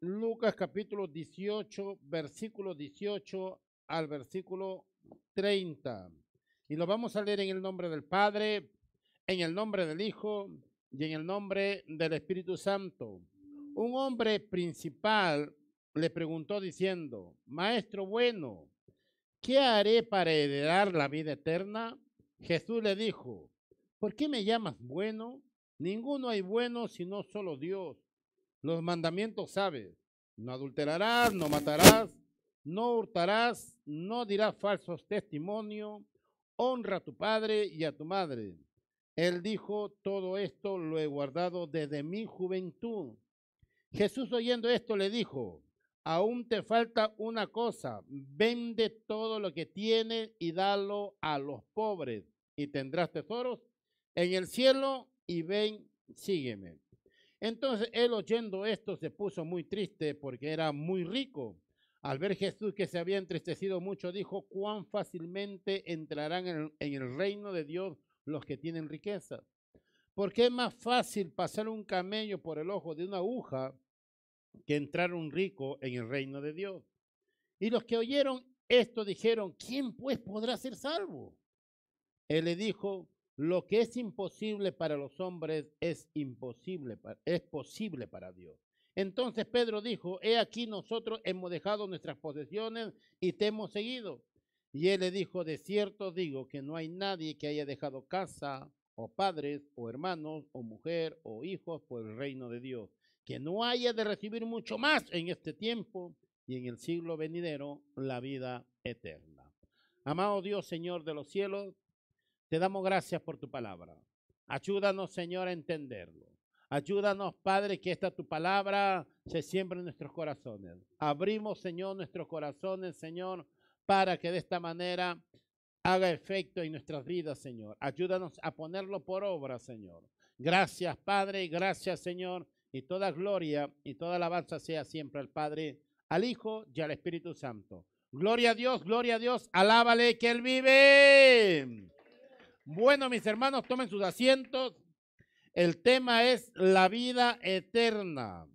Lucas capítulo 18, versículo 18 al versículo 30. Y lo vamos a leer en el nombre del Padre, en el nombre del Hijo y en el nombre del Espíritu Santo. Un hombre principal le preguntó diciendo, Maestro bueno, ¿qué haré para heredar la vida eterna? Jesús le dijo, ¿por qué me llamas bueno? Ninguno hay bueno sino solo Dios. Los mandamientos sabes, no adulterarás, no matarás, no hurtarás, no dirás falsos testimonios, honra a tu padre y a tu madre. Él dijo, todo esto lo he guardado desde mi juventud. Jesús oyendo esto le dijo, aún te falta una cosa, vende todo lo que tienes y dalo a los pobres y tendrás tesoros en el cielo y ven, sígueme. Entonces él oyendo esto se puso muy triste porque era muy rico. Al ver Jesús que se había entristecido mucho, dijo, cuán fácilmente entrarán en el, reino de Dios los que tienen riquezas. Porque es más fácil pasar un camello por el ojo de una aguja que entrar un rico en el reino de Dios. Y los que oyeron esto dijeron, ¿quién pues podrá ser salvo? Él le dijo, lo que es imposible para los hombres es imposible, es posible para Dios. Entonces Pedro dijo, he aquí nosotros hemos dejado nuestras posesiones y te hemos seguido. Y él le dijo, de cierto digo que no hay nadie que haya dejado casa o padres o hermanos o mujer o hijos por el reino de Dios, que no haya de recibir mucho más en este tiempo y en el siglo venidero la vida eterna. Amado Dios, Señor de los cielos, te damos gracias por tu palabra. Ayúdanos, Señor, a entenderlo. Ayúdanos, Padre, que esta tu palabra se siembre en nuestros corazones. Abrimos, Señor, nuestros corazones, Señor, para que de esta manera haga efecto en nuestras vidas, Señor. Ayúdanos a ponerlo por obra, Señor. Gracias, Padre, y gracias, Señor. Y toda gloria y toda alabanza sea siempre al Padre, al Hijo y al Espíritu Santo. Gloria a Dios, gloria a Dios. Alábale que Él vive. Bueno, mis hermanos, tomen sus asientos. El tema es la vida eterna.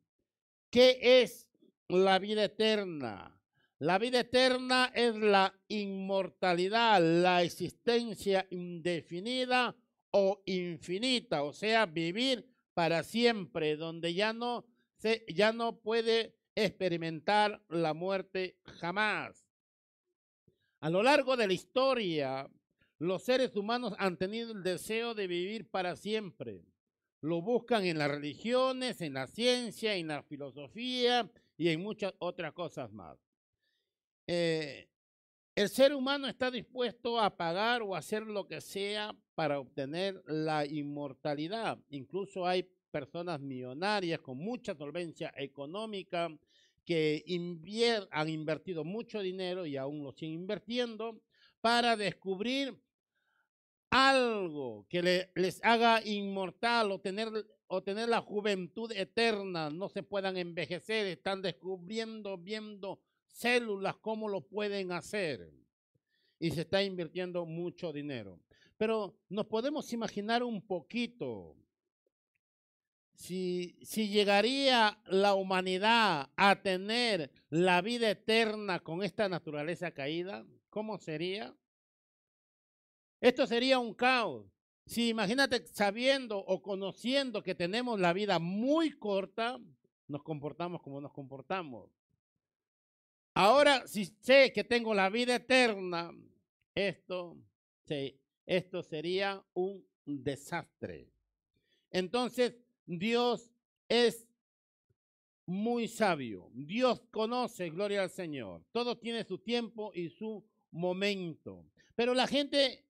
¿Qué es la vida eterna? La vida eterna es la inmortalidad, la existencia indefinida o infinita, o sea, vivir para siempre, donde ya no se, ya no puede experimentar la muerte jamás. A lo largo de la historia, los seres humanos han tenido el deseo de vivir para siempre. Lo buscan en las religiones, en la ciencia, en la filosofía y en muchas otras cosas más. Eh, el ser humano está dispuesto a pagar o hacer lo que sea para obtener la inmortalidad. Incluso hay personas millonarias con mucha solvencia económica que han invertido mucho dinero y aún lo siguen invirtiendo para descubrir algo que les haga inmortal o tener, o tener la juventud eterna, no se puedan envejecer, están descubriendo, viendo células, cómo lo pueden hacer. Y se está invirtiendo mucho dinero. Pero nos podemos imaginar un poquito si, si, llegaría la humanidad a tener la vida eterna con esta naturaleza caída, ¿cómo sería? Esto sería un caos. Si imagínate sabiendo o conociendo que tenemos la vida muy corta, nos comportamos como nos comportamos. Ahora, si sé que tengo la vida eterna, esto, esto sería un desastre. Entonces, Dios es muy sabio. Dios conoce, gloria al Señor. Todo tiene su tiempo y su momento. Pero la gente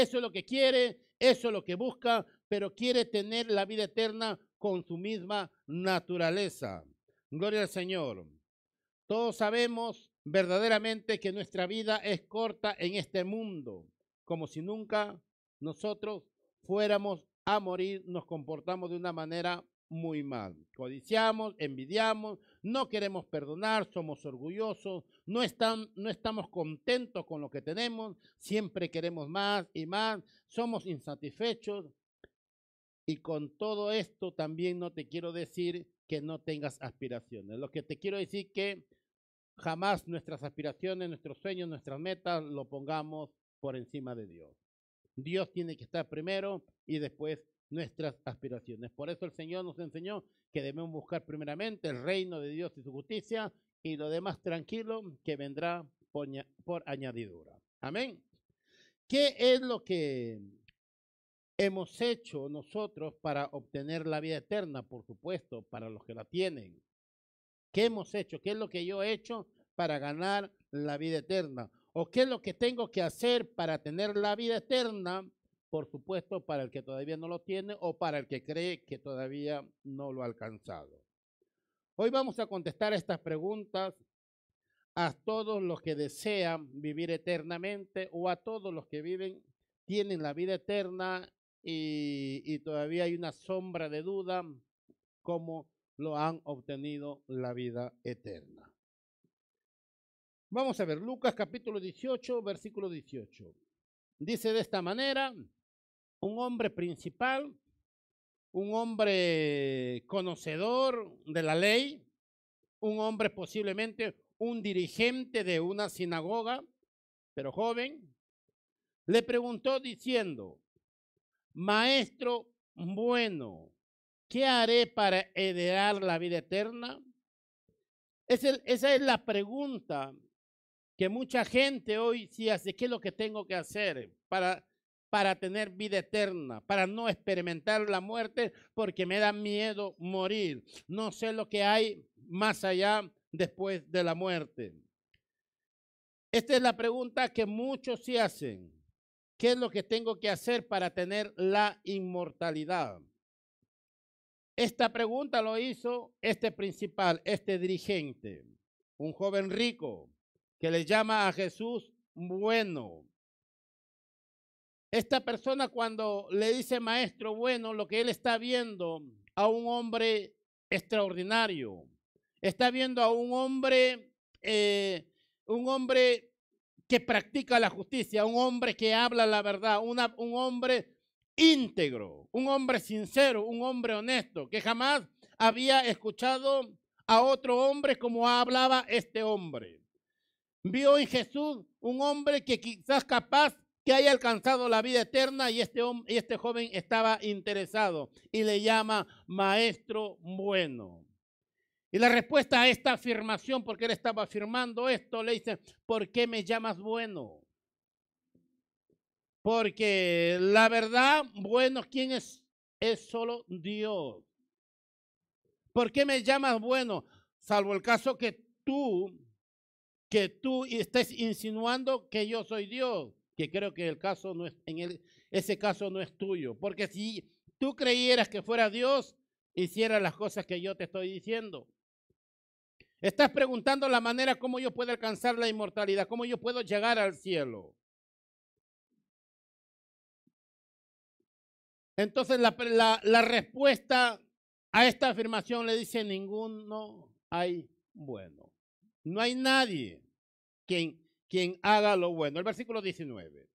eso es lo que quiere, eso es lo que busca, pero quiere tener la vida eterna con su misma naturaleza. Gloria al Señor. Todos sabemos verdaderamente que nuestra vida es corta en este mundo, como si nunca nosotros fuéramos a morir, nos comportamos de una manera muy mal. Codiciamos, envidiamos, no queremos perdonar, somos orgullosos, no, están, no estamos contentos con lo que tenemos, siempre queremos más y más, somos insatisfechos. Y con todo esto también no te quiero decir que no tengas aspiraciones. Lo que te quiero decir que jamás nuestras aspiraciones, nuestros sueños, nuestras metas lo pongamos por encima de Dios. Dios tiene que estar primero y después nuestras aspiraciones. Por eso el Señor nos enseñó que debemos buscar primeramente el reino de Dios y su justicia y lo demás tranquilo que vendrá por, añadidura. Amén. ¿Qué es lo que hemos hecho nosotros para obtener la vida eterna? Por supuesto, para los que la tienen. ¿Qué hemos hecho? ¿Qué es lo que yo he hecho para ganar la vida eterna? ¿O qué es lo que tengo que hacer para tener la vida eterna? Por supuesto, para el que todavía no lo tiene o para el que cree que todavía no lo ha alcanzado. Hoy vamos a contestar estas preguntas a todos los que desean vivir eternamente o a todos los que viven, tienen la vida eterna y, todavía hay una sombra de duda cómo lo han obtenido la vida eterna. Vamos a ver, Lucas capítulo 18, versículo 18. Dice de esta manera, un hombre principal, un hombre conocedor de la ley, un hombre posiblemente un dirigente de una sinagoga, pero joven, le preguntó diciendo, Maestro bueno, ¿qué haré para heredar la vida eterna? esa es la pregunta que mucha gente hoy sí hace. ¿Qué es lo que tengo que hacer para, para tener vida eterna? Para no experimentar la muerte porque me da miedo morir. No sé lo que hay más allá después de la muerte. Esta es la pregunta que muchos sí hacen. ¿Qué es lo que tengo que hacer para tener la inmortalidad? Esta pregunta lo hizo este principal, este dirigente, un joven rico que le llama a Jesús bueno. Esta persona cuando le dice maestro bueno, lo que él está viendo a un hombre extraordinario, está viendo a un hombre, eh, un hombre que practica la justicia, un hombre que habla la verdad, un hombre íntegro, un hombre sincero, un hombre honesto, que jamás había escuchado a otro hombre como hablaba este hombre. Vio en Jesús un hombre que quizás capaz que haya alcanzado la vida eterna y este, y este joven estaba interesado y le llama maestro bueno. Y la respuesta a esta afirmación, porque él estaba afirmando esto, le dice, ¿por qué me llamas bueno? Porque la verdad, bueno, ¿quién es? Es solo Dios. ¿Por qué me llamas bueno? Salvo el caso que tú, que tú estés insinuando que yo soy Dios, que creo que el caso no es, en ese caso no es tuyo. Porque si tú creyeras que fuera Dios, hiciera las cosas que yo te estoy diciendo. Estás preguntando la manera como yo puedo alcanzar la inmortalidad, cómo yo puedo llegar al cielo. Entonces la, la, respuesta a esta afirmación le dice, ninguno hay bueno. No hay nadie quien, quien haga lo bueno. El versículo 19.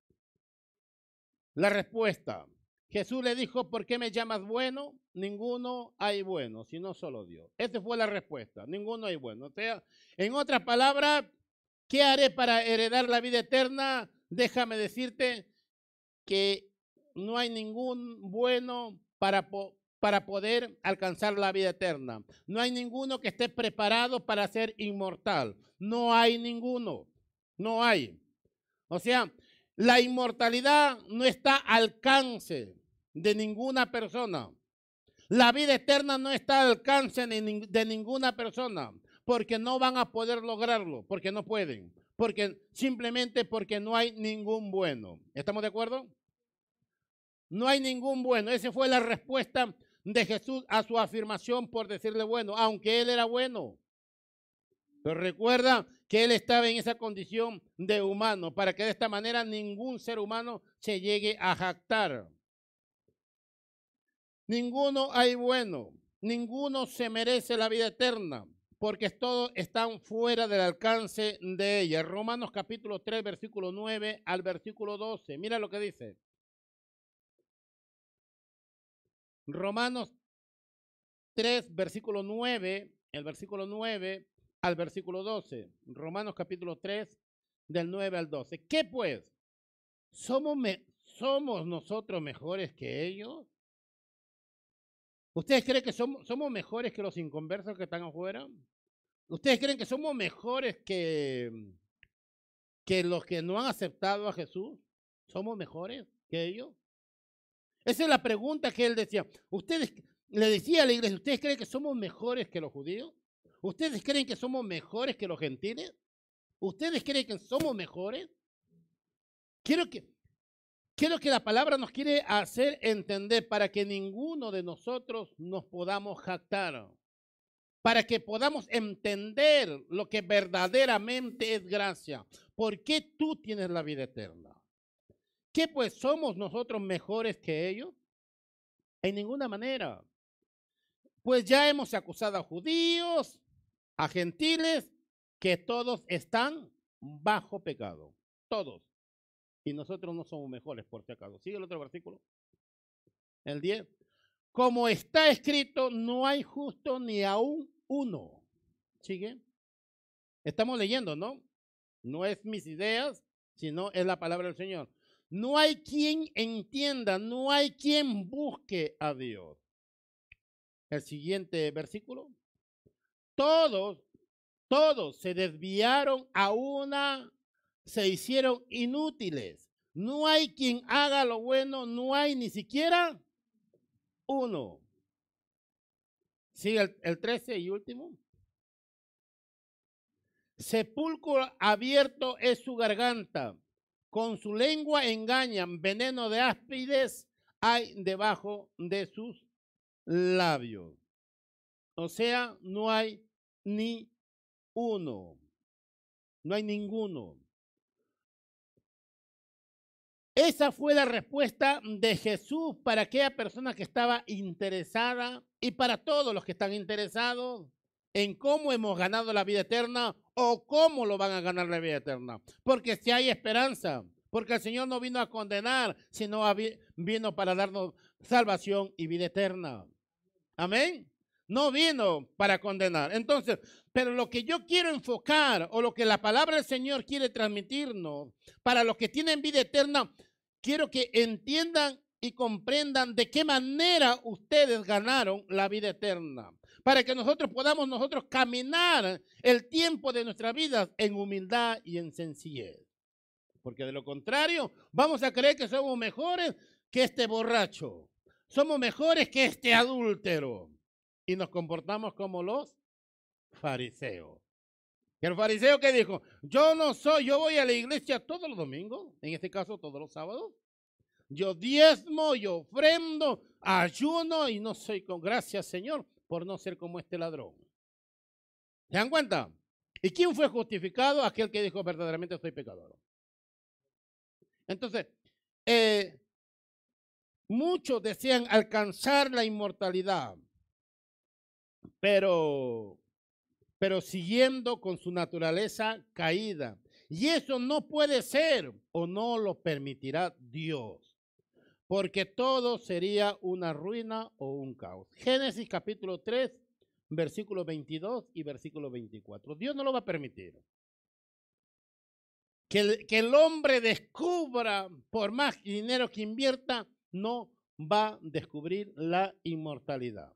La respuesta. Jesús le dijo, ¿por qué me llamas bueno? Ninguno hay bueno, sino solo Dios. Esa fue la respuesta. Ninguno hay bueno. O sea, en otras palabras, ¿qué haré para heredar la vida eterna? Déjame decirte que no hay ningún bueno para, para poder alcanzar la vida eterna. No hay ninguno que esté preparado para ser inmortal. No hay ninguno. No hay. O sea, la inmortalidad no está al alcance de ninguna persona. La vida eterna no está al alcance de ninguna persona porque no van a poder lograrlo, porque no pueden, porque simplemente porque no hay ningún bueno. ¿Estamos de acuerdo? No hay ningún bueno. Esa fue la respuesta de Jesús a su afirmación por decirle bueno, aunque él era bueno. Pero recuerda que él estaba en esa condición de humano para que de esta manera ningún ser humano se llegue a jactar. Ninguno hay bueno, ninguno se merece la vida eterna, porque todos están fuera del alcance de ella. Romanos capítulo 3, versículo 9 al versículo 12. Mira lo que dice. Romanos 3, versículo 9, el versículo 9 al versículo 12. Romanos capítulo 3, del 9 al 12. ¿Qué pues? ¿Somos, ¿Somos nosotros mejores que ellos? ¿Ustedes creen que somos, somos mejores que los inconversos que están afuera? ¿Ustedes creen que somos mejores que, que los que no han aceptado a Jesús? ¿Somos mejores que ellos? Esa es la pregunta que él decía. Ustedes le decía a la iglesia, ¿ustedes creen que somos mejores que los judíos? ¿Ustedes creen que somos mejores que los gentiles? ¿Ustedes creen que somos mejores? Quiero que, quiero que la palabra nos quiere hacer entender para que ninguno de nosotros nos podamos jactar, para que podamos entender lo que verdaderamente es gracia. ¿Por qué tú tienes la vida eterna? ¿Qué pues somos nosotros mejores que ellos? En ninguna manera. Pues ya hemos acusado a judíos, a gentiles que todos están bajo pecado. Todos. Y nosotros no somos mejores, por si acaso. Sigue el otro versículo. El 10. Como está escrito, no hay justo ni aún uno. ¿Sigue? Estamos leyendo, ¿no? No es mis ideas, sino es la palabra del Señor. No hay quien entienda, no hay quien busque a Dios. El siguiente versículo. Todos todos se desviaron a una, se hicieron inútiles. No hay quien haga lo bueno, no hay ni siquiera uno. Sigue el, el 13 y último. Sepulcro abierto es su garganta. Con su lengua engañan. Veneno de áspides hay debajo de sus labios. O sea, no hay ni uno. No hay ninguno. Esa fue la respuesta de Jesús para aquella persona que estaba interesada y para todos los que están interesados en cómo hemos ganado la vida eterna o cómo lo van a ganar la vida eterna. Porque si hay esperanza, porque el Señor no vino a condenar, sino vino para darnos salvación y vida eterna. Amén. No vino para condenar. Entonces, pero lo que yo quiero enfocar o lo que la palabra del Señor quiere transmitirnos para los que tienen vida eterna, quiero que entiendan y comprendan de qué manera ustedes ganaron la vida eterna. Para que nosotros podamos nosotros caminar el tiempo de nuestra vida en humildad y en sencillez. Porque de lo contrario, vamos a creer que somos mejores que este borracho. Somos mejores que este adúltero. Y nos comportamos como los fariseo. El fariseo que dijo, yo no soy, yo voy a la iglesia todos los domingos, en este caso todos los sábados. Yo diezmo, yo ofrendo, ayuno y no soy con gracias, Señor, por no ser como este ladrón. ¿Se dan cuenta? ¿Y quién fue justificado? Aquel que dijo verdaderamente soy pecador. Entonces, eh, muchos desean alcanzar la inmortalidad, pero pero siguiendo con su naturaleza caída. Y eso no puede ser o no lo permitirá Dios, porque todo sería una ruina o un caos. Génesis capítulo 3, versículo 22 y versículo 24. Dios no lo va a permitir. Que el, que el hombre descubra, por más dinero que invierta, no va a descubrir la inmortalidad.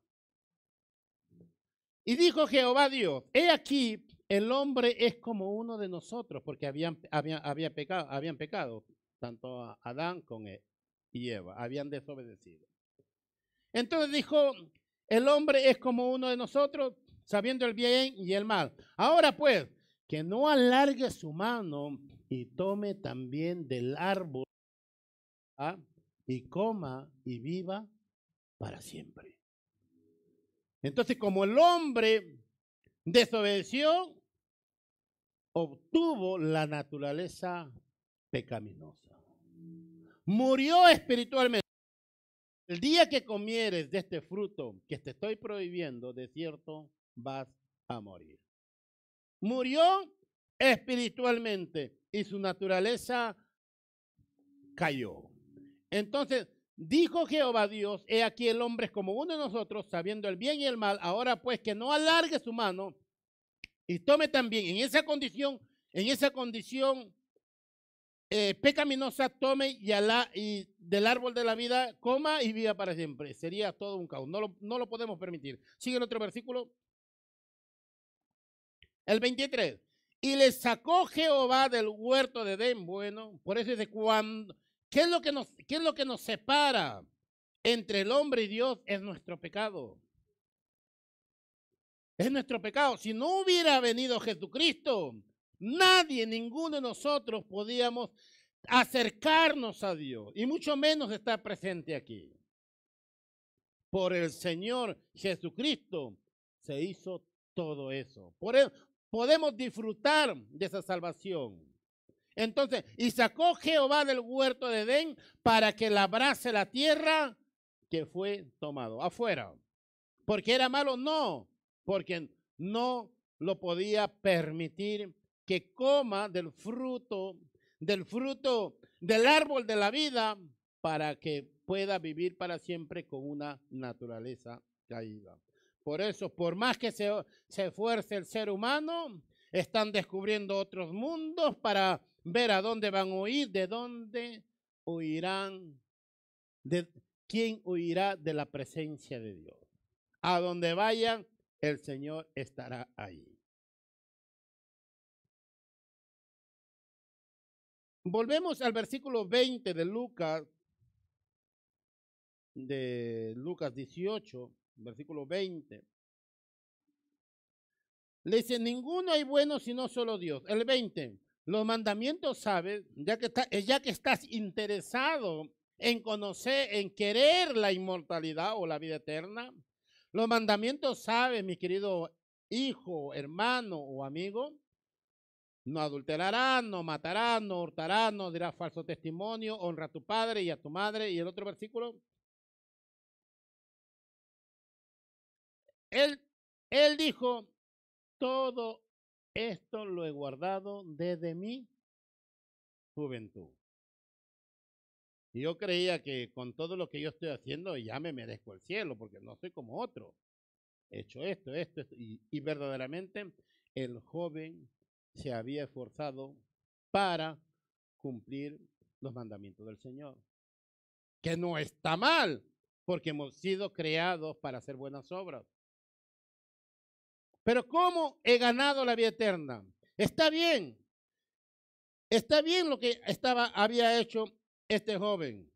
Y dijo Jehová Dios, he aquí, el hombre es como uno de nosotros, porque habían, había pecado, habían pecado, tanto Adán como e, y Eva, habían desobedecido. Entonces dijo, el hombre es como uno de nosotros, sabiendo el bien y el mal. Ahora pues, que no alargue su mano y tome también del árbol ¿ah? y coma y viva para siempre. Entonces, como el hombre desobedeció, obtuvo la naturaleza pecaminosa. Murió espiritualmente. El día que comieres de este fruto que te estoy prohibiendo, de cierto vas a morir. Murió espiritualmente y su naturaleza cayó. Entonces, Dijo Jehová Dios, he aquí el hombre es como uno de nosotros, sabiendo el bien y el mal. Ahora pues que no alargue su mano y tome también en esa condición, en esa condición eh, pecaminosa, tome y, del árbol de la vida coma y viva para siempre. Sería todo un caos. No lo, no lo podemos permitir. Sigue el otro versículo. El 23. Y le sacó Jehová del huerto de Edén. Bueno, por eso es de cuando ¿Qué es lo que nos, qué es lo que nos separa entre el hombre y Dios? Es nuestro pecado. Es nuestro pecado. Si no hubiera venido Jesucristo, nadie, ninguno de nosotros podíamos acercarnos a Dios y mucho menos estar presente aquí. Por el Señor Jesucristo se hizo todo eso. Por él podemos disfrutar de esa salvación. Entonces, y sacó Jehová del huerto de Edén para que labrase la tierra que fue tomado afuera. ¿Porque era malo? No, porque no lo podía permitir que coma del fruto, del fruto del árbol de la vida para que pueda vivir para siempre con una naturaleza caída. Por eso, por más que se, se esfuerce el ser humano, están descubriendo otros mundos para ver a dónde van a huir, de dónde huirán, de quién huirá de la presencia de Dios. A donde vayan, el Señor estará ahí. Volvemos al versículo 20 de Lucas, de Lucas 18, versículo 20. Le dice, ninguno hay bueno sino solo Dios. El 20. Los mandamientos, ¿sabes? Ya que, está, que estás interesado en conocer, en querer la inmortalidad o la vida eterna, los mandamientos, ¿sabes, mi querido hijo, hermano o amigo? No adulterarás, no matarás, no hurtarás, no dirás falso testimonio, honra a tu padre y a tu madre. Y el otro versículo. Él, él dijo, todo esto lo he guardado desde mi juventud. Yo creía que con todo lo que yo estoy haciendo ya me merezco el cielo, porque no soy como otro. He hecho esto, esto, esto. Y verdaderamente el joven se había esforzado para cumplir los mandamientos del Señor. Que no está mal, porque hemos sido creados para hacer buenas obras. Pero ¿cómo he ganado la vida eterna? Está bien. Está bien lo que estaba, había hecho este joven.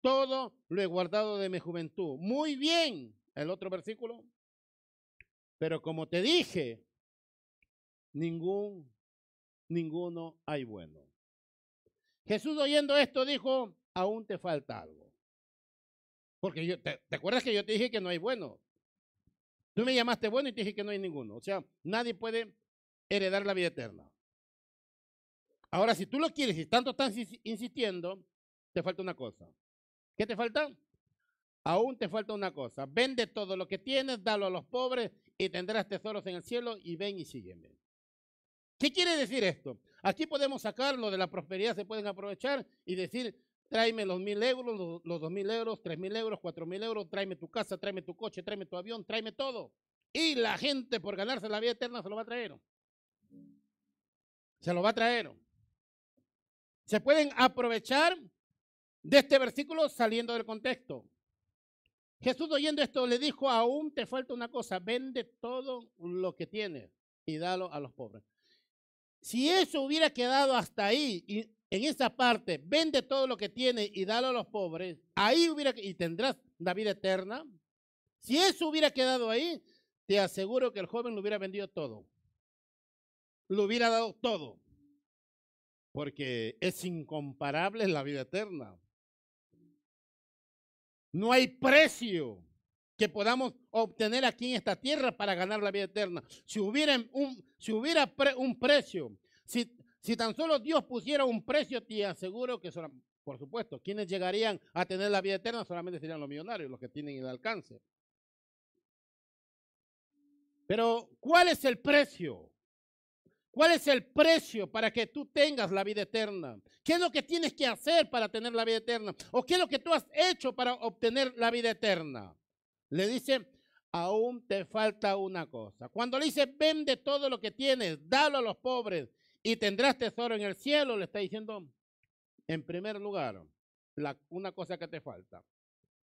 Todo lo he guardado de mi juventud. Muy bien. El otro versículo. Pero como te dije, ningún, ninguno hay bueno. Jesús oyendo esto dijo, aún te falta algo. Porque yo, te, ¿te acuerdas que yo te dije que no hay bueno? Tú me llamaste bueno y te dije que no hay ninguno. O sea, nadie puede heredar la vida eterna. Ahora, si tú lo quieres y tanto estás insistiendo, te falta una cosa. ¿Qué te falta? Aún te falta una cosa. Vende todo lo que tienes, dalo a los pobres y tendrás tesoros en el cielo y ven y sígueme. ¿Qué quiere decir esto? Aquí podemos sacar lo de la prosperidad, se pueden aprovechar y decir, tráeme los mil euros, los, dos mil euros, tres mil euros, cuatro mil euros, tráeme tu casa, tráeme tu coche, tráeme tu avión, tráeme todo. Y la gente por ganarse la vida eterna se lo va a traer. Se lo va a traer. Se pueden aprovechar de este versículo saliendo del contexto. Jesús oyendo esto le dijo, aún te falta una cosa, vende todo lo que tienes y dalo a los pobres. Si eso hubiera quedado hasta ahí y en esa parte, vende todo lo que tiene y dalo a los pobres, ahí hubiera, y tendrás la vida eterna. Si eso hubiera quedado ahí, te aseguro que el joven lo hubiera vendido todo. Lo hubiera dado todo. Porque es incomparable la vida eterna. No hay precio que podamos obtener aquí en esta tierra para ganar la vida eterna. Si hubiera un, si hubiera un precio, si, si tan solo Dios pusiera un precio, te aseguro que, por supuesto, quienes llegarían a tener la vida eterna solamente serían los millonarios, los que tienen el alcance. Pero, ¿cuál es el precio? ¿Cuál es el precio para que tú tengas la vida eterna? ¿Qué es lo que tienes que hacer para tener la vida eterna? ¿O qué es lo que tú has hecho para obtener la vida eterna? Le dice, aún te falta una cosa. Cuando le dice, vende todo lo que tienes, dalo a los pobres y tendrás tesoro en el cielo, le está diciendo, en primer lugar, la, una cosa que te falta.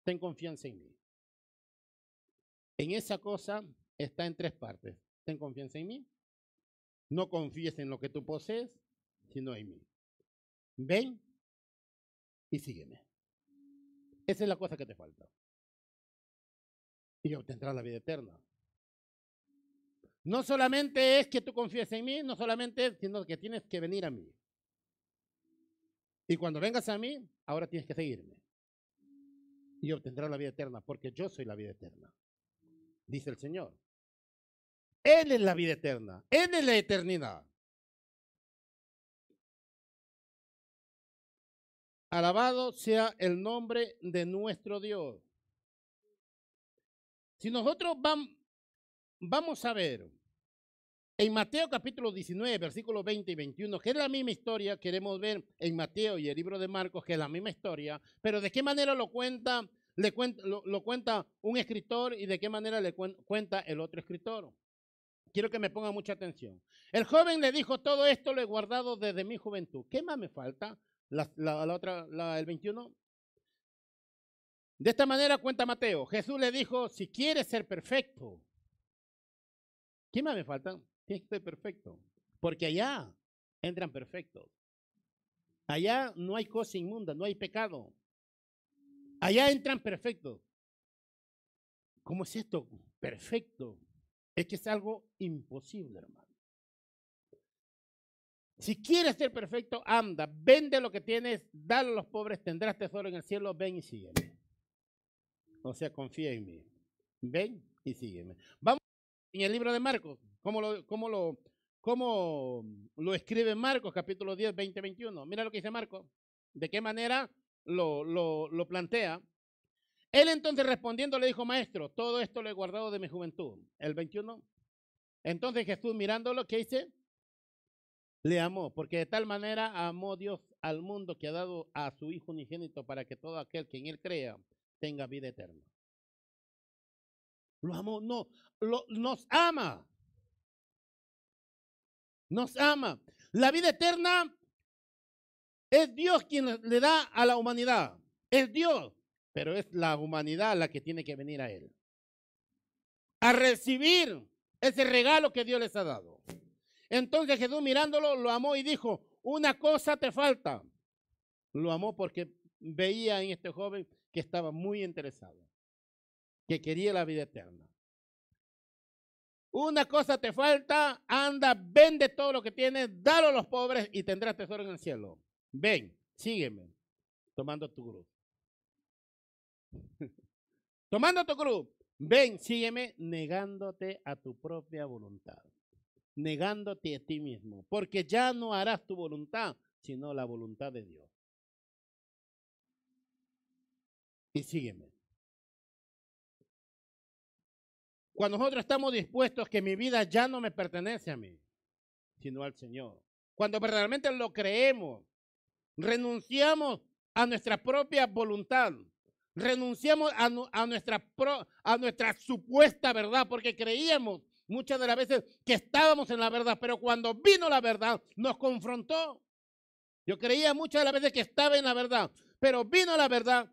Ten confianza en mí. En esa cosa está en tres partes. Ten confianza en mí no confíes en lo que tú posees, sino en mí. Ven y sígueme. Esa es la cosa que te falta. Y obtendrás la vida eterna. No solamente es que tú confíes en mí, no solamente sino que tienes que venir a mí. Y cuando vengas a mí, ahora tienes que seguirme. Y obtendrás la vida eterna, porque yo soy la vida eterna. Dice el Señor. Él es la vida eterna. Él es la eternidad. Alabado sea el nombre de nuestro Dios. Si nosotros vamos a ver en Mateo capítulo 19, versículos 20 y 21, que es la misma historia, queremos ver en Mateo y el libro de Marcos, que es la misma historia, pero de qué manera lo cuenta, lo cuenta un escritor y de qué manera le cuenta el otro escritor. Quiero que me ponga mucha atención. El joven le dijo, todo esto lo he guardado desde mi juventud. ¿Qué más me falta? La, otra, el 21. De esta manera cuenta Mateo. Jesús le dijo, si quieres ser perfecto, ¿qué más me falta? Ser perfecto. Porque allá entran perfectos. Allá no hay cosa inmunda, no hay pecado. Allá entran perfectos. ¿Cómo es esto? Perfecto. Es que es algo imposible, hermano. Si quieres ser perfecto, anda, vende lo que tienes, dale a los pobres, tendrás tesoro en el cielo, ven y sígueme. O sea, confía en mí. Ven y sígueme. Vamos en el libro de Marcos, ¿cómo lo, cómo lo, cómo lo escribe Marcos, capítulo 10, 20, 21? Mira lo que dice Marcos. ¿De qué manera lo, lo, lo plantea? Él entonces respondiendo le dijo, maestro, todo esto lo he guardado de mi juventud. El 21. Entonces Jesús mirándolo, ¿qué dice? Le amó, porque de tal manera amó Dios al mundo que ha dado a su Hijo unigénito para que todo aquel que en él crea tenga vida eterna. Lo amó, no, lo, nos ama. Nos ama. La vida eterna es Dios quien le da a la humanidad. Es Dios pero es la humanidad la que tiene que venir a Él. A recibir ese regalo que Dios les ha dado. Entonces Jesús mirándolo lo amó y dijo, una cosa te falta. Lo amó porque veía en este joven que estaba muy interesado, que quería la vida eterna. Una cosa te falta, anda, vende todo lo que tienes, dalo a los pobres y tendrás tesoro en el cielo. Ven, sígueme, tomando tu cruz. Tomando tu cruz, ven, sígueme negándote a tu propia voluntad, negándote a ti mismo, porque ya no harás tu voluntad, sino la voluntad de Dios. Y sígueme. Cuando nosotros estamos dispuestos que mi vida ya no me pertenece a mí, sino al Señor. Cuando verdaderamente lo creemos, renunciamos a nuestra propia voluntad, renunciamos a, nuestra a nuestra supuesta verdad porque creíamos muchas de las veces que estábamos en la verdad, pero cuando vino la verdad nos confrontó. Yo creía muchas de las veces que estaba en la verdad, pero vino la verdad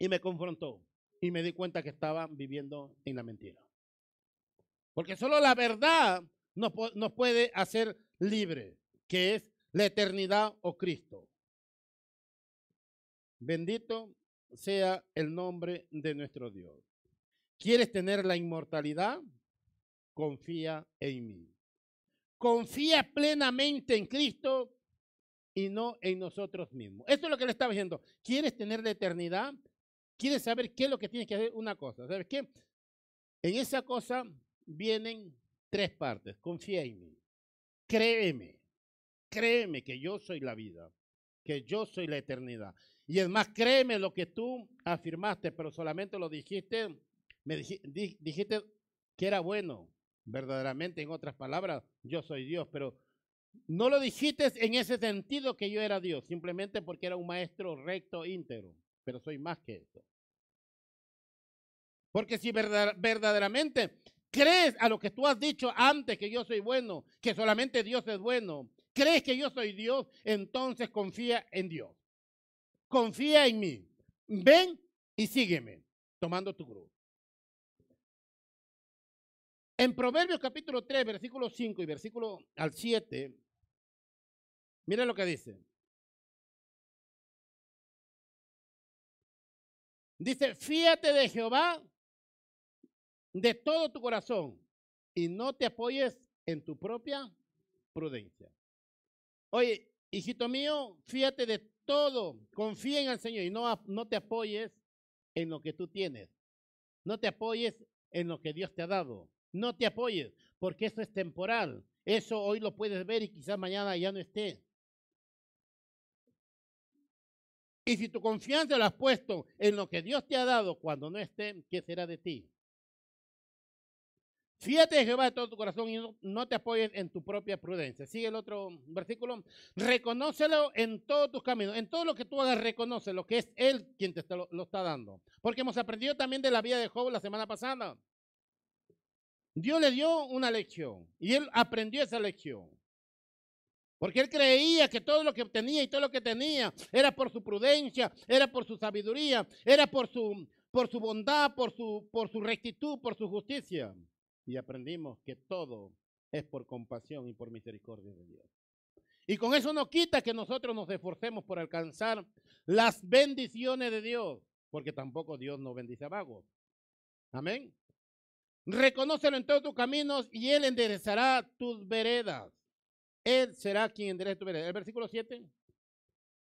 y me confrontó y me di cuenta que estaba viviendo en la mentira. Porque solo la verdad nos, nos puede hacer libre, que es la eternidad o Cristo. Bendito sea el nombre de nuestro Dios. ¿Quieres tener la inmortalidad? Confía en mí. Confía plenamente en Cristo y no en nosotros mismos. Esto es lo que le estaba diciendo. ¿Quieres tener la eternidad? ¿Quieres saber qué es lo que tienes que hacer? Una cosa. ¿Sabes qué? En esa cosa vienen tres partes. Confía en mí. Créeme. Créeme que yo soy la vida. Que yo soy la eternidad. Y es más, créeme lo que tú afirmaste, pero solamente lo dijiste, me dijiste, que era bueno, verdaderamente, en otras palabras, yo soy Dios, pero No lo dijiste en ese sentido que yo era Dios, simplemente porque era un maestro recto, íntegro, pero soy más que eso. Porque si verdaderamente crees a lo que tú has dicho antes que yo soy bueno, que solamente Dios es bueno, crees que yo soy Dios, entonces confía en Dios. Confía en mí. Ven y sígueme tomando tu cruz. En Proverbios capítulo 3, versículo 5 y versículo al 7, Mira lo que dice. Dice, fíate de Jehová de todo tu corazón y no te apoyes en tu propia prudencia. Oye, hijito mío, fíate de todo, confía en el Señor y no, no te apoyes en lo que tú tienes. No te apoyes en lo que Dios te ha dado. No te apoyes, porque eso es temporal. Eso hoy lo puedes ver y quizás mañana ya no esté. Y si tu confianza la has puesto en lo que Dios te ha dado cuando no esté, ¿qué será de ti? Fíjate de Jehová de todo tu corazón y no, te apoyes en tu propia prudencia. Sigue el otro versículo. Reconócelo en todos tus caminos. En todo lo que tú hagas, reconoce lo que es Él quien te lo, está dando. Porque hemos aprendido también de la vida de Job la semana pasada. Dios le dio una lección y él aprendió esa lección. Porque él creía que todo lo que tenía y todo lo que tenía era por su prudencia, era por su sabiduría, era por su, por su bondad, por su, por su rectitud, por su justicia. Y aprendimos que todo es por compasión y por misericordia de Dios. Y con eso no quita que nosotros nos esforcemos por alcanzar las bendiciones de Dios, porque tampoco Dios nos bendice a vagos. Amén. Reconócelo en todos tus caminos y Él enderezará tus veredas. Él será quien enderece tu vereda. El versículo 7.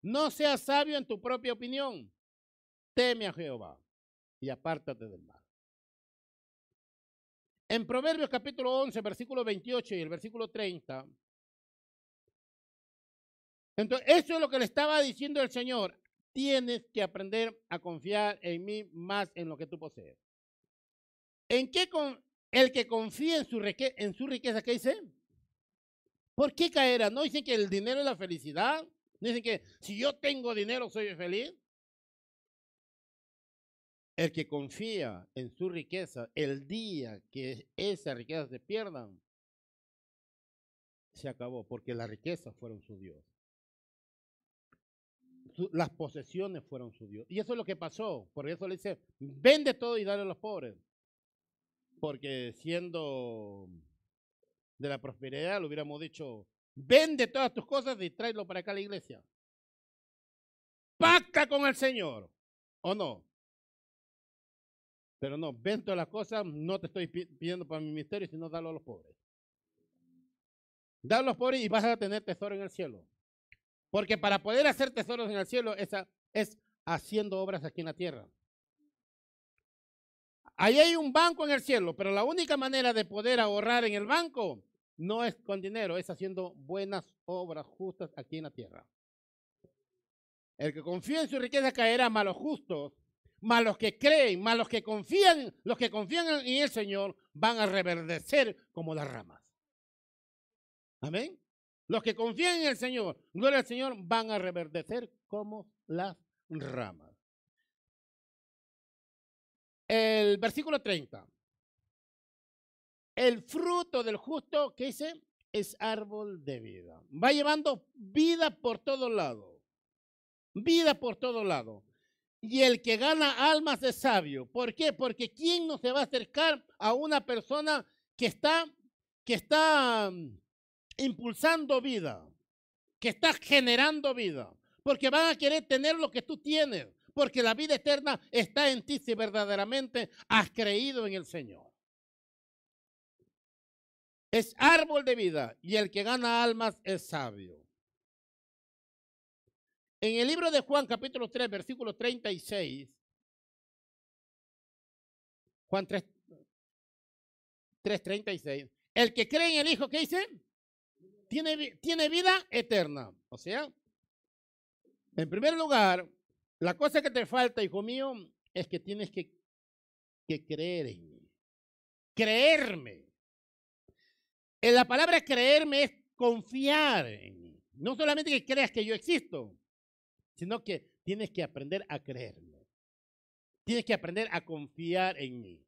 No seas sabio en tu propia opinión. Teme a Jehová y apártate del mal. En Proverbios capítulo 11, versículo 28 y el versículo 30. Entonces, eso es lo que le estaba diciendo el Señor. Tienes que aprender a confiar en mí más en lo que tú posees. ¿En qué con, el que confía en su, riqueza, qué dice? ¿Por qué caerá? ¿No dicen que el dinero es la felicidad? ¿No dicen que si yo tengo dinero soy feliz? El que confía en su riqueza, el día que esa riqueza se pierdan, se acabó, porque las riquezas fueron su Dios. las posesiones fueron su Dios. Y eso es lo que pasó. Por eso le dice, vende todo y dale a los pobres. Porque siendo de la prosperidad, le hubiéramos dicho, vende todas tus cosas y tráelo para acá a la iglesia. Pacta con el Señor, ¿o no? Pero no, ven todas las cosas, no te estoy pidiendo para mi ministerio, sino dalo a los pobres. Dalo a los pobres y vas a tener tesoro en el cielo. Porque para poder hacer tesoros en el cielo esa, es haciendo obras aquí en la tierra. Ahí hay un banco en el cielo, pero la única manera de poder ahorrar en el banco no es con dinero, es haciendo buenas obras justas aquí en la tierra. El que confía en su riqueza caerá, más los justos, más los que creen, más los que confían, los que confían en el Señor van a reverdecer como las ramas. Amén. Los que confían en el Señor, gloria al Señor, van a reverdecer como las ramas. El versículo 30. El fruto del justo, ¿qué dice? Es árbol de vida. Va llevando vida por todo lado. Vida por todo lado. Y el que gana almas es sabio. ¿Por qué? Porque ¿quién no se va a acercar a una persona que está, que está mm, impulsando vida? Que está generando vida. Porque van a querer tener lo que tú tienes porque la vida eterna está en ti si verdaderamente has creído en el Señor. Es árbol de vida y el que gana almas es sabio. En el libro de Juan capítulo 3, versículo 36, Juan 3, 36, el que cree en el Hijo, ¿qué dice? Tiene, tiene vida eterna. O sea, en primer lugar, la cosa que te falta, hijo mío, es que tienes que, creer en mí. Creerme. La palabra creerme es confiar en mí. No solamente que creas que yo existo, sino que tienes que aprender a creerme. Tienes que aprender a confiar en mí.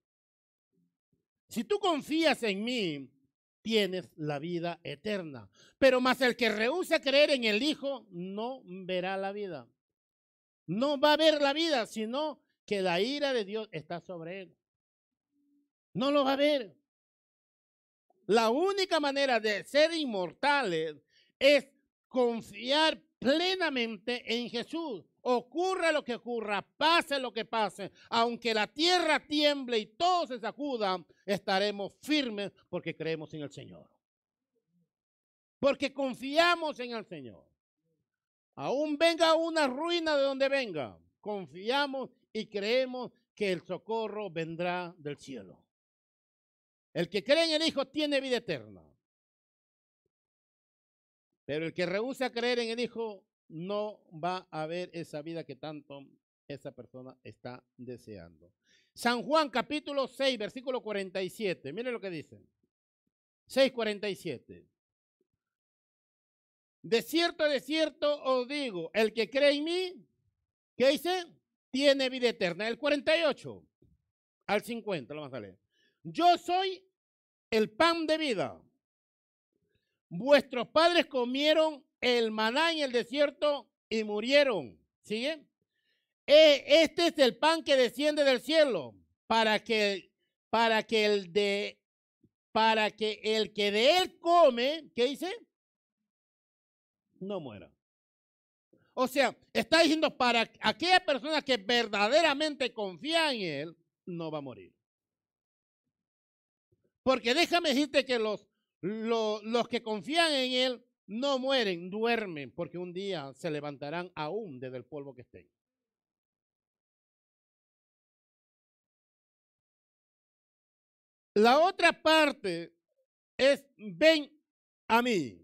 Si tú confías en mí, tienes la vida eterna. Pero más el que rehúsa creer en el Hijo no verá la vida. No va a ver la vida, sino que la ira de Dios está sobre él. No lo va a ver. La única manera de ser inmortales es confiar plenamente en Jesús. Ocurra lo que ocurra, pase lo que pase, aunque la tierra tiemble y todo se sacuda, estaremos firmes porque creemos en el Señor. Porque confiamos en el Señor. Aún venga una ruina de donde venga, confiamos y creemos que el socorro vendrá del cielo. El que cree en el Hijo tiene vida eterna. Pero el que rehúsa creer en el Hijo no va a ver esa vida que tanto esa persona está deseando. San Juan capítulo 6, versículo 47. Mire lo que dice. 6:47. De cierto, de cierto os digo, el que cree en mí, ¿qué dice? Tiene vida eterna. El 48 al 50, lo vamos a leer. Yo soy el pan de vida. Vuestros padres comieron el maná en el desierto y murieron. ¿Sigue? E, este es el pan que desciende del cielo para que, para que el de, para que el que de él come, ¿qué dice? No muera. O sea, está diciendo para aquella persona que verdaderamente confía en él, no va a morir. Porque déjame decirte que los, los, que confían en él no mueren, duermen, porque un día se levantarán aún desde el polvo que estén. La otra parte es, ven a mí.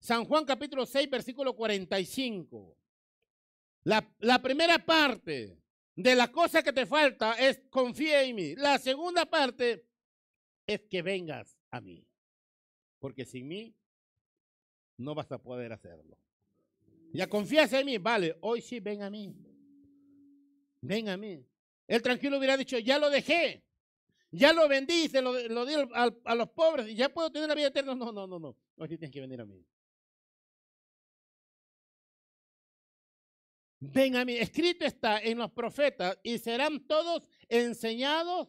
San Juan capítulo 6, versículo 45. La, la primera parte de la cosa que te falta es confía en mí. La segunda parte es que vengas a mí. Porque sin mí no vas a poder hacerlo. Ya confías en mí, vale, hoy sí ven a mí. Ven a mí. Él tranquilo hubiera dicho, ya lo dejé, ya lo vendí, se lo, di a, los pobres y ya puedo tener la vida eterna. No, no, no, no. Hoy sí tienes que venir a mí. Ven a mí. Escrito está en los profetas y serán todos enseñados.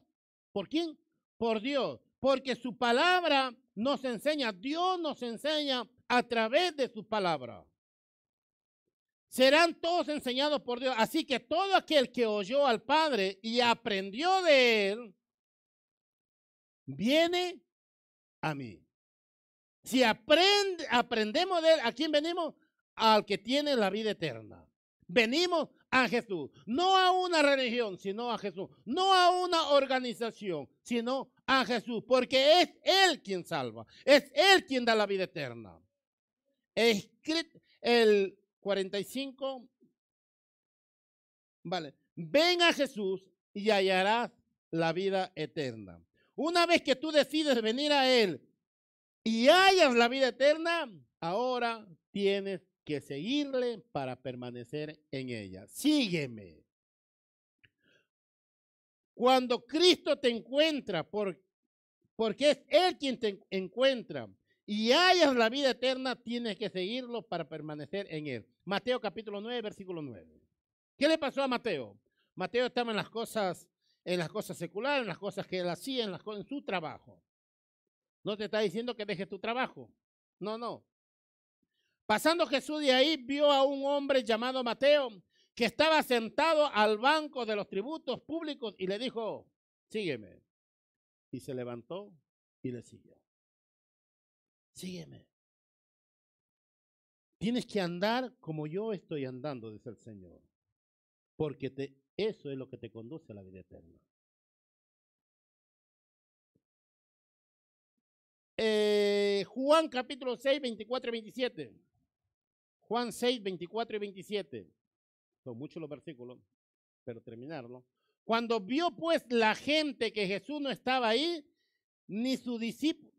¿Por quién? Por Dios. Porque su palabra nos enseña, Dios nos enseña a través de su palabra. Serán todos enseñados por Dios. Así que todo aquel que oyó al Padre y aprendió de él, viene a mí. Si aprende, aprendemos de él, ¿a quién venimos? Al que tiene la vida eterna. Venimos a Jesús, no a una religión, sino a Jesús, no a una organización, sino a Jesús, porque es Él quien salva, es Él quien da la vida eterna. El 45, vale, ven a Jesús y hallarás la vida eterna. Una vez que tú decides venir a Él y hayas la vida eterna, ahora tienes que seguirle para permanecer en ella. Sígueme. Cuando Cristo te encuentra, por, porque es Él quien te encuentra, y hayas la vida eterna, tienes que seguirlo para permanecer en Él. Mateo capítulo 9, versículo 9. ¿Qué le pasó a Mateo? Mateo estaba en las cosas, en las cosas seculares, en las cosas que él hacía, en, las, en su trabajo. No te está diciendo que dejes tu trabajo. No, no. Pasando Jesús de ahí, vio a un hombre llamado Mateo que estaba sentado al banco de los tributos públicos y le dijo, sígueme. Y se levantó y le siguió. Sígueme. Tienes que andar como yo estoy andando, dice el Señor. Porque te, eso es lo que te conduce a la vida eterna. Eh, Juan capítulo 6, 24 y 27. Juan 6, 24 y 27. Son muchos los versículos, pero terminarlo. Cuando vio pues la gente que Jesús no estaba ahí, ni su discípulo,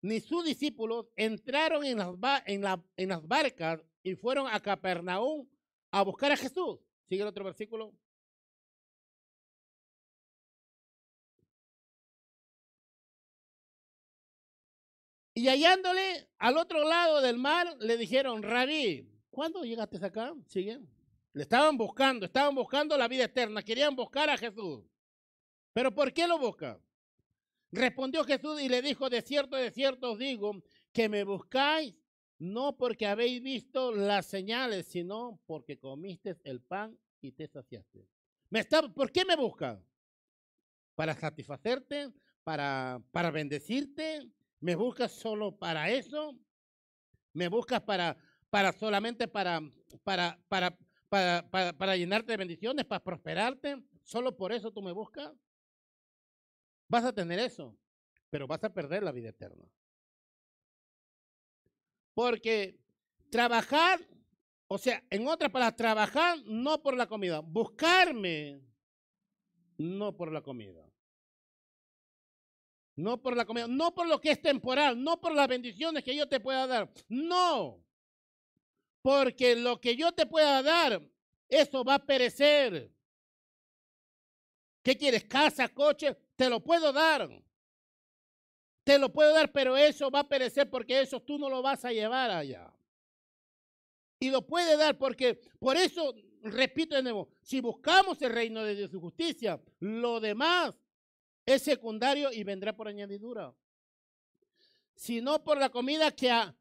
ni sus discípulos entraron en las, en, en las barcas y fueron a Capernaum a buscar a Jesús. Sigue el otro versículo. Y hallándole al otro lado del mar, le dijeron, Rabí, ¿cuándo llegaste acá? Sigue. Le estaban buscando, estaban buscando la vida eterna, querían buscar a Jesús. ¿Pero por qué lo buscan? Respondió Jesús y le dijo, de cierto, de cierto os digo, que me buscáis no porque habéis visto las señales, sino porque comiste el pan y te saciaste. ¿Me está, ¿Por qué me buscan? ¿Para satisfacerte? ¿Para, para bendecirte? ¿Me buscas solo para eso? ¿Me buscas para, para solamente para, para, para, para, llenarte de bendiciones, para prosperarte? ¿Solo por eso tú me buscas? Vas a tener eso, pero vas a perder la vida eterna. Porque trabajar, o sea, en otras palabras, trabajar no por la comida, buscarme no por la comida. No por la comida, no por lo que es temporal, no por las bendiciones que yo te pueda dar. No. Porque lo que yo te pueda dar, eso va a perecer. ¿Qué quieres? Casa, coche, te lo puedo dar. Te lo puedo dar, pero eso va a perecer porque eso tú no lo vas a llevar allá. Y lo puede dar porque, por eso, repito de nuevo, si buscamos el reino de Dios y justicia, lo demás es secundario y vendrá por añadidura. Sino por la comida que a,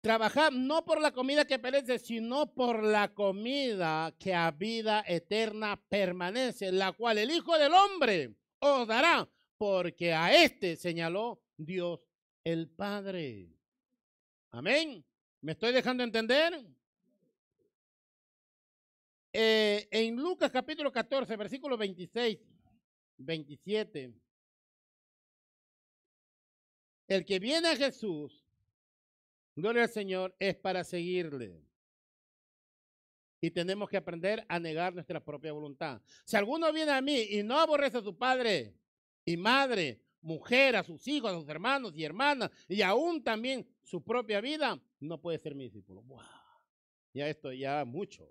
trabajar, no por la comida que perece, sino por la comida que a vida eterna permanece, la cual el Hijo del Hombre os dará, porque a este señaló Dios el Padre. Amén. ¿Me estoy dejando entender? Eh, en Lucas capítulo 14, versículo 26, 27. El que viene a Jesús, gloria al Señor, es para seguirle. Y tenemos que aprender a negar nuestra propia voluntad. Si alguno viene a mí y no aborrece a su padre y madre, mujer, a sus hijos, a sus hermanos y hermanas, y aún también su propia vida, no puede ser mi discípulo. Ya esto ya mucho.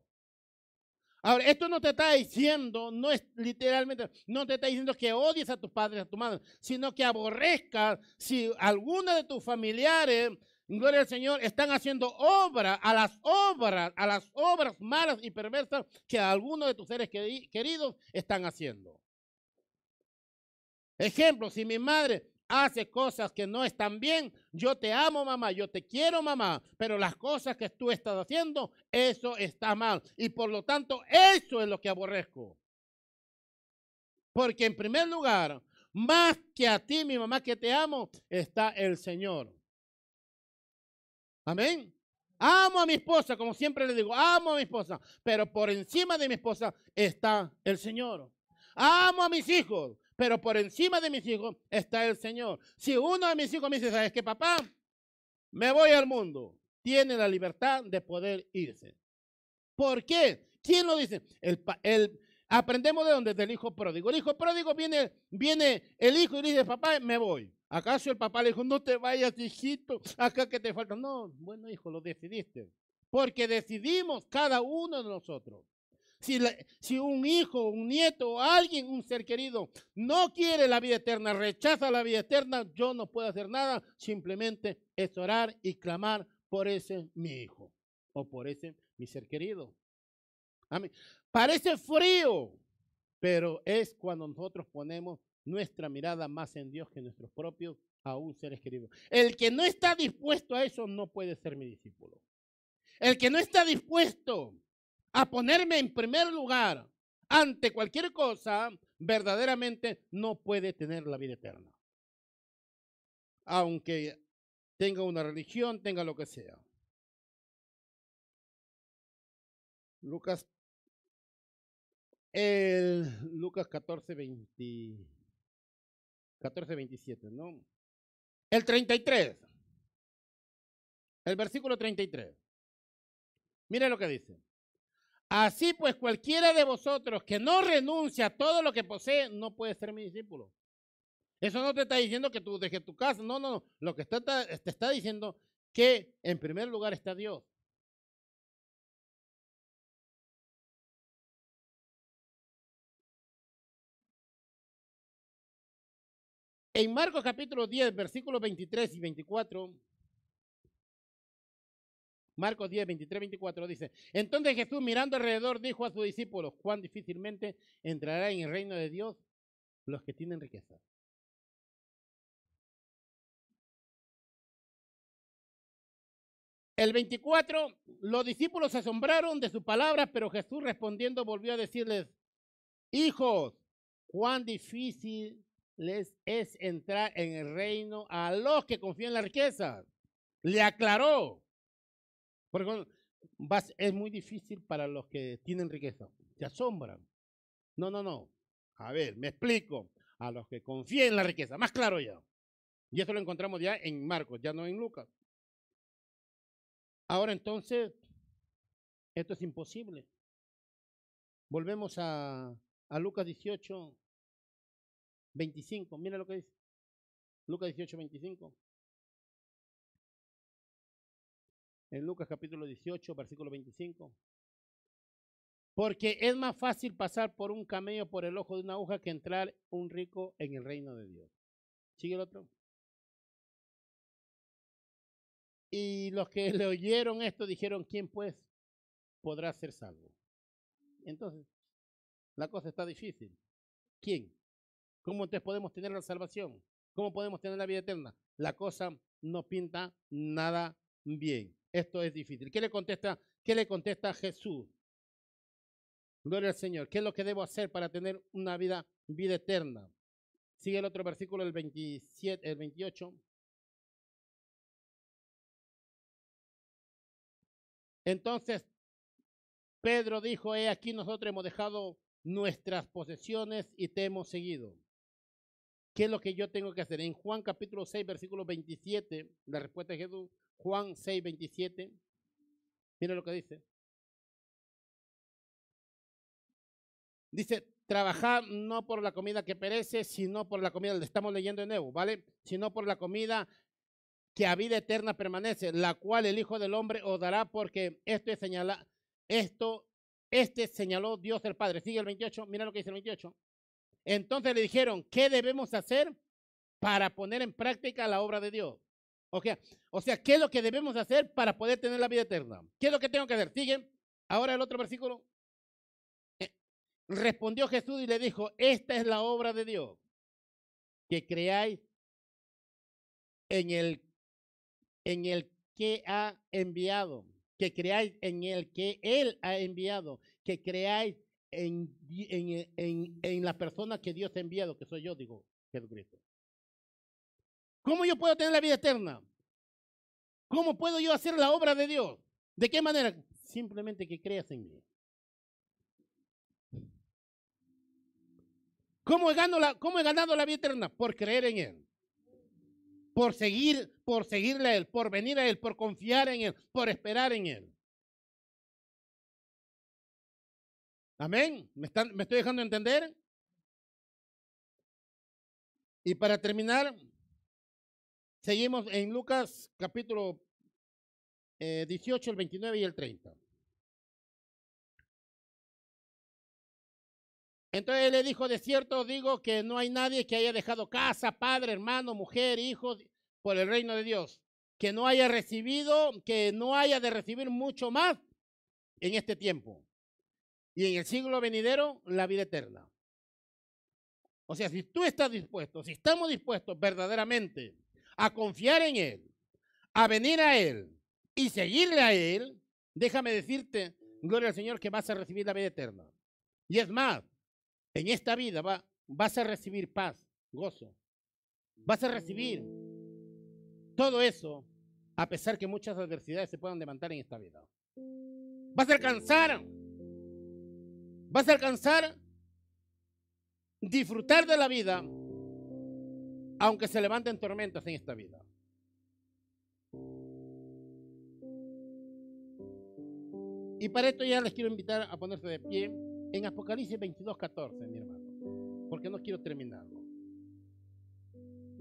Ahora, esto no te está diciendo, no es literalmente, no te está diciendo que odies a tus padres, a tu madre, sino que aborrezcas si alguno de tus familiares gloria al Señor, están haciendo obra a las obras, a las obras malas y perversas que algunos de tus seres queridos están haciendo. Ejemplo, si mi madre hace cosas que no están bien, yo te amo mamá, yo te quiero mamá, pero las cosas que tú estás haciendo, eso está mal. Y por lo tanto, eso es lo que aborrezco. Porque en primer lugar, más que a ti, mi mamá, que te amo, está el Señor. Amén. Amo a mi esposa, como siempre le digo, amo a mi esposa, pero por encima de mi esposa está el Señor. Amo a mis hijos, pero por encima de mis hijos está el Señor. Si uno de mis hijos me dice, ¿sabes qué, papá? Me voy al mundo. Tiene la libertad de poder irse. ¿Por qué? ¿Quién lo dice? El, el, aprendemos de dónde, del hijo pródigo. El hijo pródigo viene, viene el hijo y dice, papá, me voy. ¿Acaso el papá le dijo, no te vayas, hijito, acá que te falta? No, bueno, hijo, lo decidiste. Porque decidimos cada uno de nosotros. Si, un hijo, un nieto alguien, un ser querido, no quiere la vida eterna, rechaza la vida eterna, yo no puedo hacer nada, simplemente es orar y clamar por ese mi hijo o por ese mi ser querido. Amén. Parece frío, pero es cuando nosotros ponemos nuestra mirada más en Dios que en nuestros propios, aún seres queridos. El que no está dispuesto a eso no puede ser mi discípulo. El que no está dispuesto a ponerme en primer lugar ante cualquier cosa, verdaderamente no puede tener la vida eterna. Aunque tenga una religión, tenga lo que sea. Lucas, Lucas 14, 20. 14, 27, ¿no? El 33. El versículo 33. Mire lo que dice. Así pues, cualquiera de vosotros que no renuncia a todo lo que posee, no puede ser mi discípulo. Eso no te está diciendo que tú dejes tu casa. No, no, no. Lo que está, te está diciendo que en primer lugar está Dios. En Marcos capítulo 10, versículos 23 y 24, Marcos 10, 23, 24 dice, entonces Jesús mirando alrededor dijo a sus discípulos, cuán difícilmente entrará en el reino de Dios los que tienen riqueza. El 24, los discípulos se asombraron de sus palabras, pero Jesús respondiendo volvió a decirles, hijos, cuán difícil les es entrar en el reino a los que confían en la riqueza. Le aclaró. Porque es muy difícil para los que tienen riqueza. Se asombran. No, no, no. A ver, me explico. A los que confían en la riqueza. Más claro ya. Y eso lo encontramos ya en Marcos, ya no en Lucas. Ahora entonces, esto es imposible. Volvemos a, a Lucas 18, 25. Mira lo que dice. Lucas 18, 25. En Lucas capítulo 18, versículo 25. Porque es más fácil pasar por un camello por el ojo de una aguja que entrar un rico en el reino de Dios. ¿Sigue el otro? Y los que le oyeron esto dijeron, ¿quién pues podrá ser salvo? Entonces, la cosa está difícil. ¿Quién? ¿Cómo entonces podemos tener la salvación? ¿Cómo podemos tener la vida eterna? La cosa no pinta nada bien. Esto es difícil. ¿Qué le contesta? ¿Qué le contesta Jesús? Gloria al Señor. ¿Qué es lo que debo hacer para tener una vida, vida eterna? Sigue el otro versículo, el 27, el 28. Entonces, Pedro dijo, he aquí nosotros hemos dejado nuestras posesiones y te hemos seguido. ¿Qué es lo que yo tengo que hacer? En Juan capítulo 6, versículo 27, la respuesta de Jesús, Juan 6, 27, mira lo que dice. Dice, trabajar no por la comida que perece, sino por la comida, le estamos leyendo de nuevo, ¿vale? Sino por la comida que a vida eterna permanece, la cual el Hijo del Hombre os dará, porque esto es señala, esto, este señaló Dios el Padre. Sigue el 28, mira lo que dice el 28. Entonces le dijeron, ¿qué debemos hacer para poner en práctica la obra de Dios? O sea, ¿qué es lo que debemos hacer para poder tener la vida eterna? ¿Qué es lo que tengo que hacer? Sigue. Ahora el otro versículo. Eh, respondió Jesús y le dijo, esta es la obra de Dios, que creáis en el, en el que ha enviado, que creáis en el que Él ha enviado, que creáis en, en, en, la persona que Dios ha enviado, que soy yo, digo, Jesucristo. ¿Cómo yo puedo tener la vida eterna? ¿Cómo puedo yo hacer la obra de Dios? ¿De qué manera? Simplemente que creas en mí. ¿Cómo he, ganado la, ¿Cómo he ganado la vida eterna? Por creer en Él. Por seguir, por seguirle a Él, por venir a Él, por confiar en Él, por esperar en Él. Amén. ¿Me, están, ¿Me estoy dejando entender? Y para terminar, seguimos en Lucas capítulo 18, eh, el 29 y el 30. Entonces le dijo, de cierto digo que no hay nadie que haya dejado casa, padre, hermano, mujer, hijos, por el reino de Dios, que no haya recibido, que no haya de recibir mucho más en este tiempo y en el siglo venidero la vida eterna. O sea, si tú estás dispuesto, si estamos dispuestos verdaderamente a confiar en Él, a venir a Él y seguirle a Él, déjame decirte, gloria al Señor, que vas a recibir la vida eterna. Y es más, en esta vida va, vas a recibir paz, gozo. Vas a recibir todo eso, a pesar que muchas adversidades se puedan levantar en esta vida. Vas a alcanzar vas a alcanzar disfrutar de la vida, aunque se levanten tormentas en esta vida. Y para esto ya les quiero invitar a ponerse de pie en Apocalipsis 22, 14, mi hermano, porque no quiero terminarlo.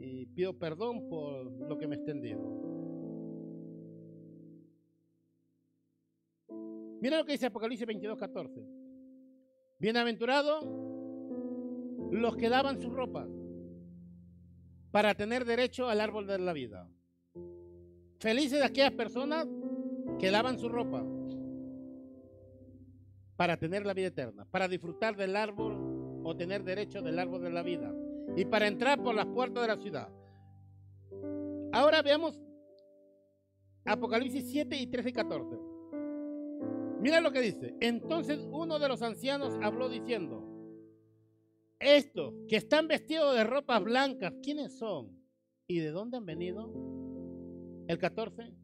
y pido perdón por lo que me he extendido. Mira lo que dice Apocalipsis 22, 14. Bienaventurados los que daban su ropa para tener derecho al árbol de la vida. Felices aquellas personas que lavan su ropa para tener la vida eterna, para disfrutar del árbol o tener derecho del árbol de la vida y para entrar por las puertas de la ciudad. Ahora veamos Apocalipsis 7 y 13 y 14. Mira lo que dice. Entonces uno de los ancianos habló diciendo, estos que están vestidos de ropas blancas, ¿quiénes son? ¿Y de dónde han venido? El 14.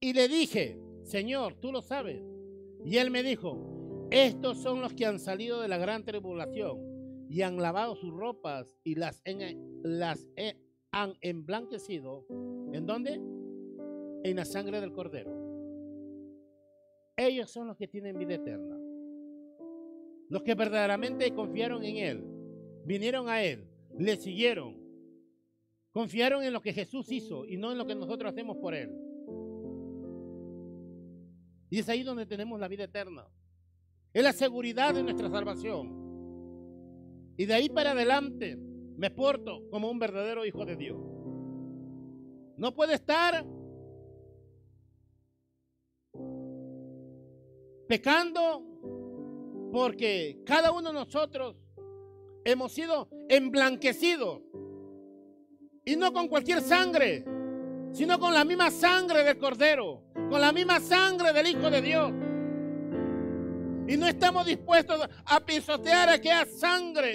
Y le dije, Señor, tú lo sabes. Y él me dijo, estos son los que han salido de la gran tribulación y han lavado sus ropas y las, las han emblanquecido. ¿En dónde? En la sangre del cordero. Ellos son los que tienen vida eterna. Los que verdaderamente confiaron en Él, vinieron a Él, le siguieron, confiaron en lo que Jesús hizo y no en lo que nosotros hacemos por Él. Y es ahí donde tenemos la vida eterna. Es la seguridad de nuestra salvación. Y de ahí para adelante me porto como un verdadero hijo de Dios. No puede estar pecando porque cada uno de nosotros hemos sido emblanquecidos. Y no con cualquier sangre, sino con la misma sangre del Cordero, con la misma sangre del Hijo de Dios. Y no estamos dispuestos a pisotear aquella sangre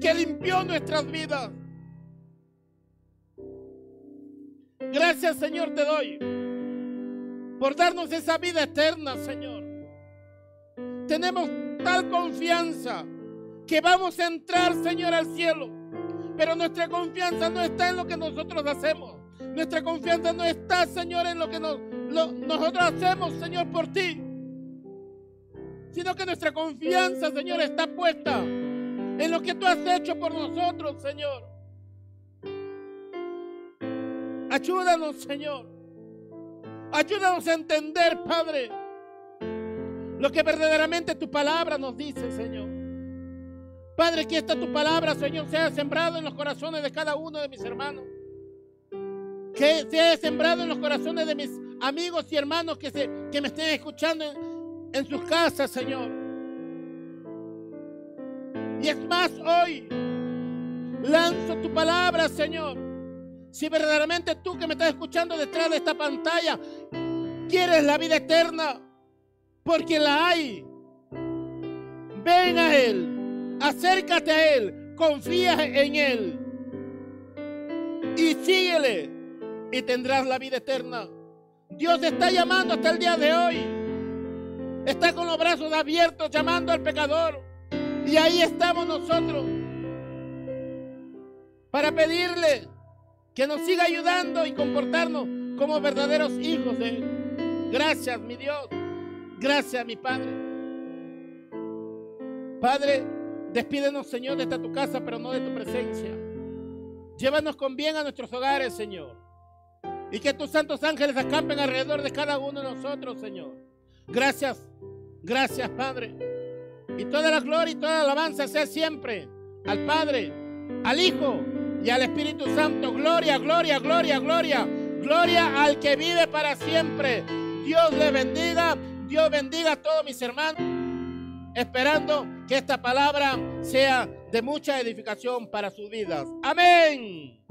que limpió nuestras vidas. Gracias Señor te doy por darnos esa vida eterna, Señor tenemos tal confianza que vamos a entrar, Señor, al cielo. Pero nuestra confianza no está en lo que nosotros hacemos. Nuestra confianza no está, Señor, en lo que nosotros hacemos, Señor, por ti. Sino que nuestra confianza, Señor, está puesta en lo que tú has hecho por nosotros, Señor. Ayúdanos, Señor. Ayúdanos a entender, Padre lo que verdaderamente tu palabra nos dice, Señor. Padre, que esta tu palabra, Señor, sea sembrado en los corazones de cada uno de mis hermanos. Que sea sembrado en los corazones de mis amigos y hermanos que, se, que me estén escuchando en, en sus casas, Señor. Y es más, hoy lanzo tu palabra, Señor. Si verdaderamente tú que me estás escuchando detrás de esta pantalla quieres la vida eterna, porque la hay. Ven a Él, acércate a Él, confía en Él y síguele y tendrás la vida eterna. Dios está llamando hasta el día de hoy. Está con los brazos abiertos llamando al pecador. Y ahí estamos nosotros para pedirle que nos siga ayudando y comportarnos como verdaderos hijos de Él. Gracias, mi Dios. Gracias, mi Padre. Padre, despídenos, Señor, de esta tu casa, pero no de tu presencia. Llévanos con bien a nuestros hogares, Señor. Y que tus santos ángeles acampen alrededor de cada uno de nosotros, Señor. Gracias, gracias, Padre. Y toda la gloria y toda la alabanza sea siempre al Padre, al Hijo y al Espíritu Santo. Gloria, gloria, gloria, gloria. Gloria al que vive para siempre. Dios le bendiga Dios bendiga a todos mis hermanos, esperando que esta palabra sea de mucha edificación para sus vidas. Amén.